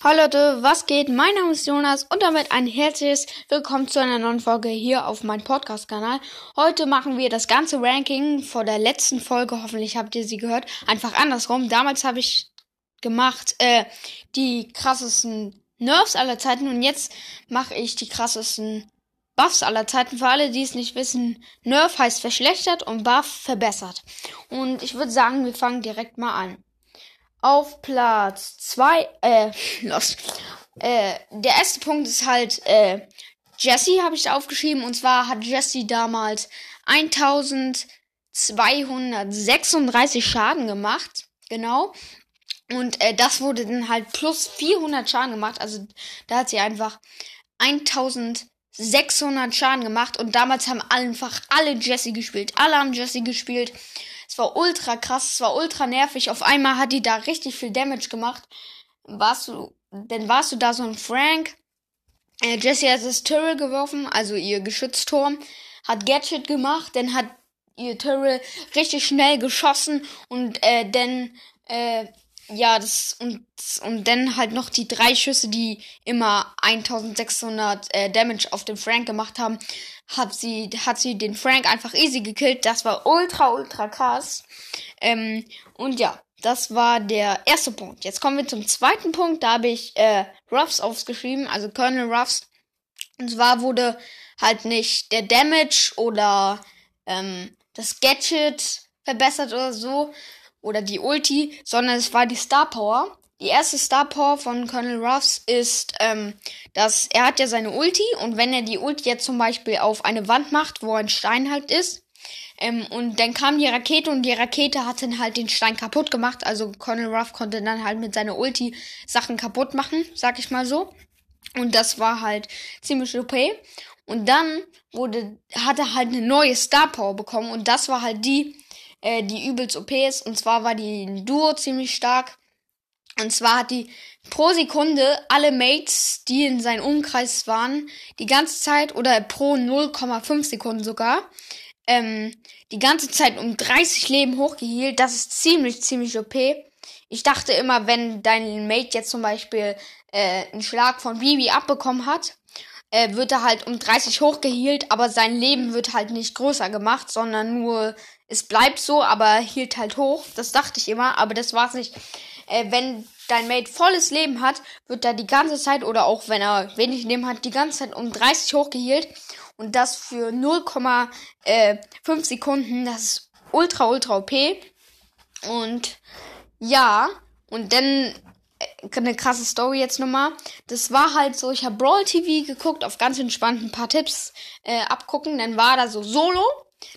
Hallo Leute, was geht? Mein Name ist Jonas und damit ein herzliches Willkommen zu einer neuen Folge hier auf meinem Podcast-Kanal. Heute machen wir das ganze Ranking vor der letzten Folge, hoffentlich habt ihr sie gehört, einfach andersrum. Damals habe ich gemacht äh, die krassesten Nerfs aller Zeiten und jetzt mache ich die krassesten Buffs aller Zeiten. Für alle, die es nicht wissen, Nerf heißt verschlechtert und Buff verbessert. Und ich würde sagen, wir fangen direkt mal an. Auf Platz 2, äh, los. Äh, der erste Punkt ist halt, äh, Jesse habe ich aufgeschrieben. Und zwar hat Jesse damals 1236 Schaden gemacht. Genau. Und äh, das wurde dann halt plus 400 Schaden gemacht. Also da hat sie einfach 1600 Schaden gemacht. Und damals haben einfach alle Jesse gespielt. Alle haben Jesse gespielt. Es war ultra krass, es war ultra nervig. Auf einmal hat die da richtig viel Damage gemacht. Warst du, denn warst du da so ein Frank? Äh, Jessie hat das Tyrrell geworfen, also ihr Geschützturm, hat Gadget gemacht, dann hat ihr Tyrrell richtig schnell geschossen und äh, dann äh, ja, das und und dann halt noch die drei Schüsse, die immer 1600 äh, Damage auf den Frank gemacht haben, hat sie hat sie den Frank einfach easy gekillt. Das war ultra ultra krass. Ähm, und ja, das war der erste Punkt. Jetzt kommen wir zum zweiten Punkt. Da habe ich äh, Ruffs aufgeschrieben, also Colonel Ruffs. Und zwar wurde halt nicht der Damage oder ähm, das Gadget verbessert oder so, oder die Ulti, sondern es war die Star Power. Die erste Star Power von Colonel Ruffs ist, ähm, dass er hat ja seine Ulti und wenn er die Ulti jetzt zum Beispiel auf eine Wand macht, wo ein Stein halt ist, ähm, und dann kam die Rakete und die Rakete hat dann halt den Stein kaputt gemacht. Also Colonel Ruff konnte dann halt mit seiner Ulti Sachen kaputt machen, sag ich mal so. Und das war halt ziemlich OP. Und dann wurde, hat er halt eine neue Star Power bekommen und das war halt die, äh, die übelst OP ist. Und zwar war die Duo ziemlich stark. Und zwar hat die pro Sekunde alle Mates, die in seinem Umkreis waren, die ganze Zeit oder pro 0,5 Sekunden sogar, ähm, die ganze Zeit um 30 Leben hochgehielt. Das ist ziemlich, ziemlich OP. Ich dachte immer, wenn dein Mate jetzt zum Beispiel äh, einen Schlag von Bibi abbekommen hat, äh, wird er halt um 30 hochgehielt, aber sein Leben wird halt nicht größer gemacht, sondern nur es bleibt so, aber hielt halt hoch. Das dachte ich immer, aber das war's nicht. Äh, wenn dein Mate volles Leben hat, wird er die ganze Zeit oder auch wenn er wenig Leben hat, die ganze Zeit um 30 hochgehielt und das für 0,5 äh, Sekunden. Das ist ultra ultra OP. Und ja, und dann eine krasse Story jetzt nochmal. Das war halt so, ich habe Brawl TV geguckt, auf ganz entspannt ein paar Tipps äh, abgucken. Dann war da so Solo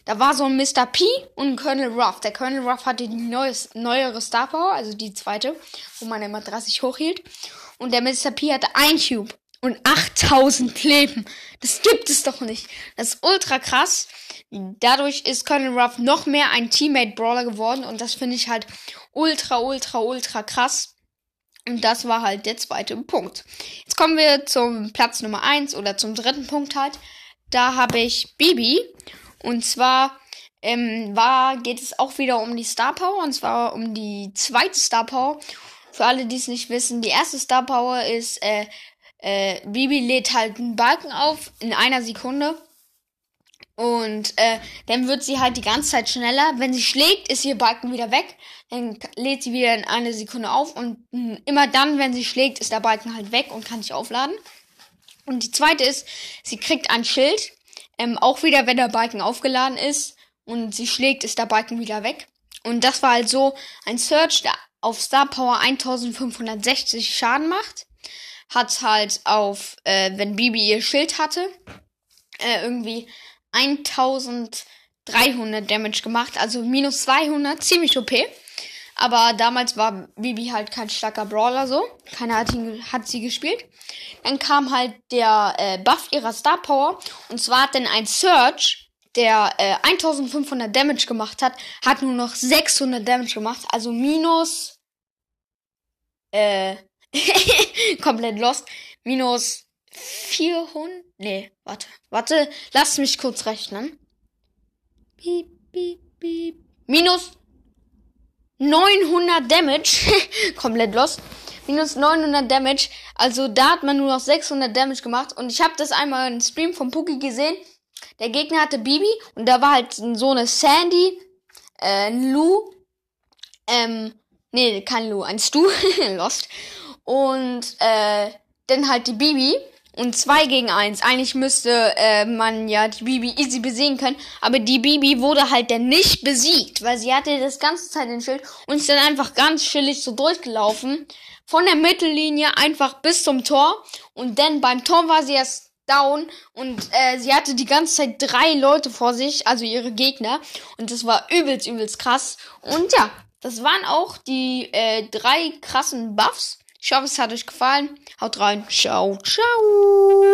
da war so ein Mr. P und ein Colonel Ruff. Der Colonel Ruff hatte die neues, neuere Star Power, also die zweite, wo man immer 30 hochhielt. Und der Mr. P hatte ein Cube und 8000 Leben. Das gibt es doch nicht. Das ist ultra krass. Dadurch ist Colonel Ruff noch mehr ein Teammate Brawler geworden und das finde ich halt ultra, ultra, ultra krass. Und das war halt der zweite Punkt. Jetzt kommen wir zum Platz Nummer eins oder zum dritten Punkt halt. Da habe ich Bibi und zwar ähm, war, geht es auch wieder um die Star Power. Und zwar um die zweite Star Power. Für alle, die es nicht wissen, die erste Star Power ist, äh, äh, Bibi lädt halt einen Balken auf in einer Sekunde. Und äh, dann wird sie halt die ganze Zeit schneller. Wenn sie schlägt, ist ihr Balken wieder weg. Dann lädt sie wieder in einer Sekunde auf. Und mh, immer dann, wenn sie schlägt, ist der Balken halt weg und kann sich aufladen. Und die zweite ist, sie kriegt ein Schild. Ähm, auch wieder, wenn der Balken aufgeladen ist und sie schlägt, ist der Balken wieder weg. Und das war halt so ein Search, der auf Star Power 1560 Schaden macht. Hat halt auf, äh, wenn Bibi ihr Schild hatte, äh, irgendwie 1300 Damage gemacht. Also minus 200, ziemlich OP. Aber damals war Bibi halt kein starker Brawler so. Keiner hat, ihn, hat sie gespielt. Dann kam halt der äh, Buff ihrer Star Power. Und zwar hat dann ein Search, der äh, 1500 Damage gemacht hat, hat nur noch 600 Damage gemacht. Also minus. Äh. komplett lost. Minus 400. Nee, warte. Warte, lass mich kurz rechnen. Piep, piep, piep. Minus 900 Damage. komplett lost. minus 900 Damage. Also da hat man nur noch 600 Damage gemacht. Und ich habe das einmal im Stream von Puki gesehen. Der Gegner hatte Bibi und da war halt so eine Sandy, äh, Lou, ähm, nee, kein Lou, ein Stu, Lost. Und äh, dann halt die Bibi und zwei gegen eins. Eigentlich müsste äh, man ja die Bibi easy besiegen können, aber die Bibi wurde halt dann nicht besiegt, weil sie hatte das ganze Zeit den Schild und ist dann einfach ganz chillig so durchgelaufen. Von der Mittellinie einfach bis zum Tor und dann beim Tor war sie erst down und äh, sie hatte die ganze Zeit drei Leute vor sich, also ihre Gegner und das war übelst, übelst krass. Und ja, das waren auch die äh, drei krassen Buffs. Ich hoffe, es hat euch gefallen. Haut rein. Ciao, ciao.